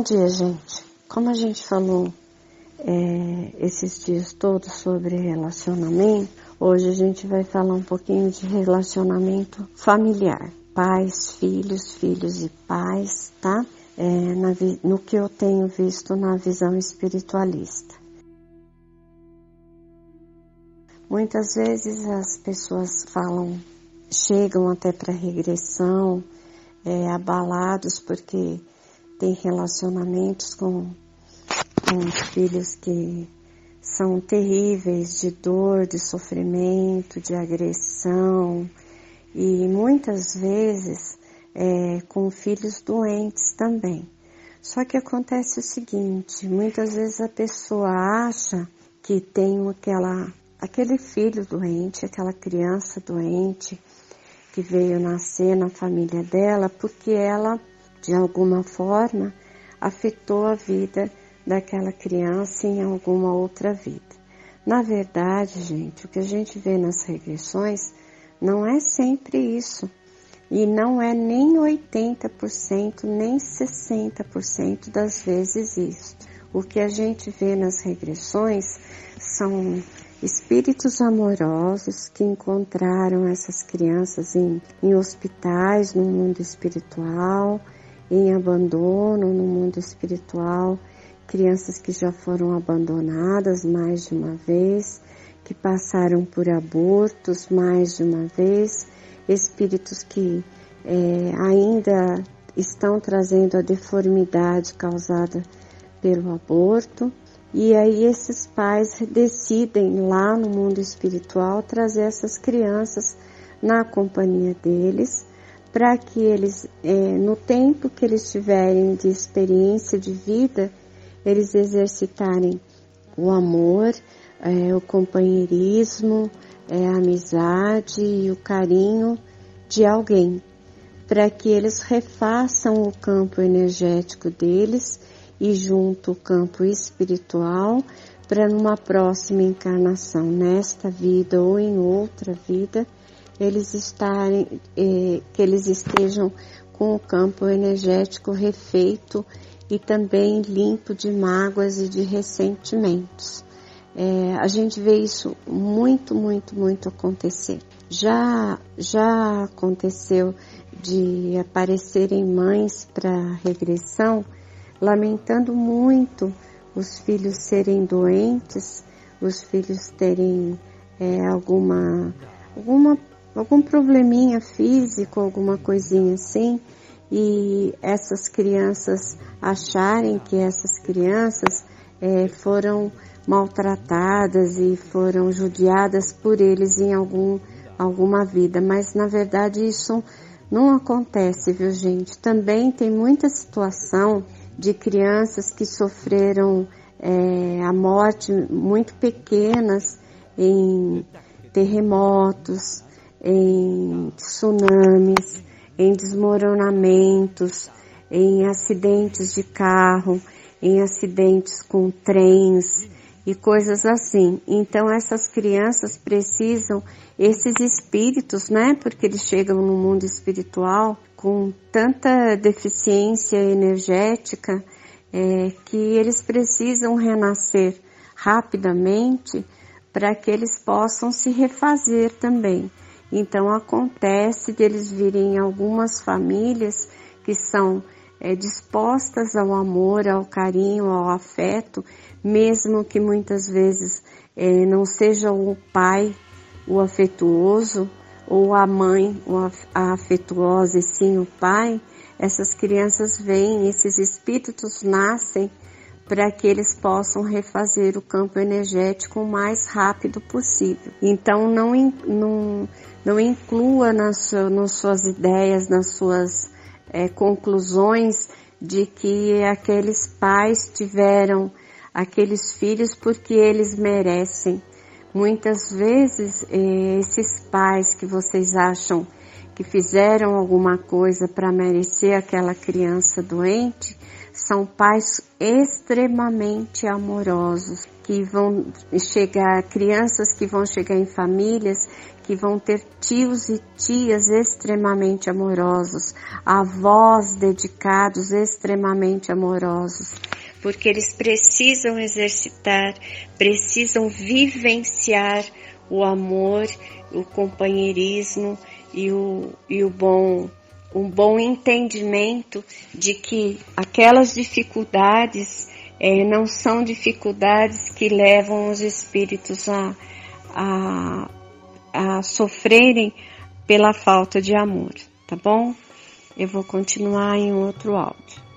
Bom dia, gente. Como a gente falou é, esses dias todos sobre relacionamento, hoje a gente vai falar um pouquinho de relacionamento familiar. Pais, filhos, filhos e pais, tá? É, na, no que eu tenho visto na visão espiritualista. Muitas vezes as pessoas falam, chegam até para regressão, é, abalados porque tem relacionamentos com, com os filhos que são terríveis de dor, de sofrimento, de agressão e muitas vezes é, com filhos doentes também. Só que acontece o seguinte, muitas vezes a pessoa acha que tem aquela aquele filho doente, aquela criança doente que veio nascer na família dela, porque ela, de alguma forma, afetou a vida daquela criança em alguma outra vida. Na verdade, gente, o que a gente vê nas regressões não é sempre isso. E não é nem 80%, nem 60% das vezes isso. O que a gente vê nas regressões são espíritos amorosos que encontraram essas crianças em, em hospitais no mundo espiritual, em abandono no mundo espiritual, crianças que já foram abandonadas mais de uma vez, que passaram por abortos mais de uma vez, espíritos que é, ainda estão trazendo a deformidade causada pelo aborto. E aí esses pais decidem lá no mundo espiritual trazer essas crianças na companhia deles, para que eles, é, no tempo que eles tiverem de experiência de vida, eles exercitarem o amor, é, o companheirismo, é, a amizade e o carinho de alguém, para que eles refaçam o campo energético deles e junto o campo espiritual para numa próxima encarnação, nesta vida ou em outra vida, eles estarem, eh, que eles estejam com o campo energético refeito e também limpo de mágoas e de ressentimentos. É, a gente vê isso muito, muito, muito acontecer. Já, já aconteceu de aparecerem mães para regressão lamentando muito os filhos serem doentes, os filhos terem é, alguma, alguma, algum probleminha físico, alguma coisinha assim, e essas crianças acharem que essas crianças é, foram maltratadas e foram judiadas por eles em algum, alguma vida, mas na verdade isso não acontece, viu gente? Também tem muita situação de crianças que sofreram é, a morte muito pequenas em terremotos, em tsunamis, em desmoronamentos, em acidentes de carro, em acidentes com trens e coisas assim. Então essas crianças precisam esses espíritos, né? Porque eles chegam no mundo espiritual com tanta deficiência energética é, que eles precisam renascer rapidamente para que eles possam se refazer também. Então acontece de eles virem algumas famílias que são é, dispostas ao amor, ao carinho, ao afeto, mesmo que muitas vezes é, não seja o pai o afetuoso, ou a mãe, a afetuosa e sim o pai, essas crianças vêm, esses espíritos nascem para que eles possam refazer o campo energético o mais rápido possível. Então não, não, não inclua nas, nas suas ideias, nas suas é, conclusões de que aqueles pais tiveram aqueles filhos porque eles merecem. Muitas vezes, eh, esses pais que vocês acham que fizeram alguma coisa para merecer aquela criança doente, são pais extremamente amorosos, que vão chegar, crianças que vão chegar em famílias que vão ter tios e tias extremamente amorosos, avós dedicados extremamente amorosos, porque eles precisam exercitar, precisam vivenciar o amor, o companheirismo e o, e o bom um bom entendimento de que aquelas dificuldades é, não são dificuldades que levam os espíritos a, a, a sofrerem pela falta de amor, tá bom? Eu vou continuar em outro áudio.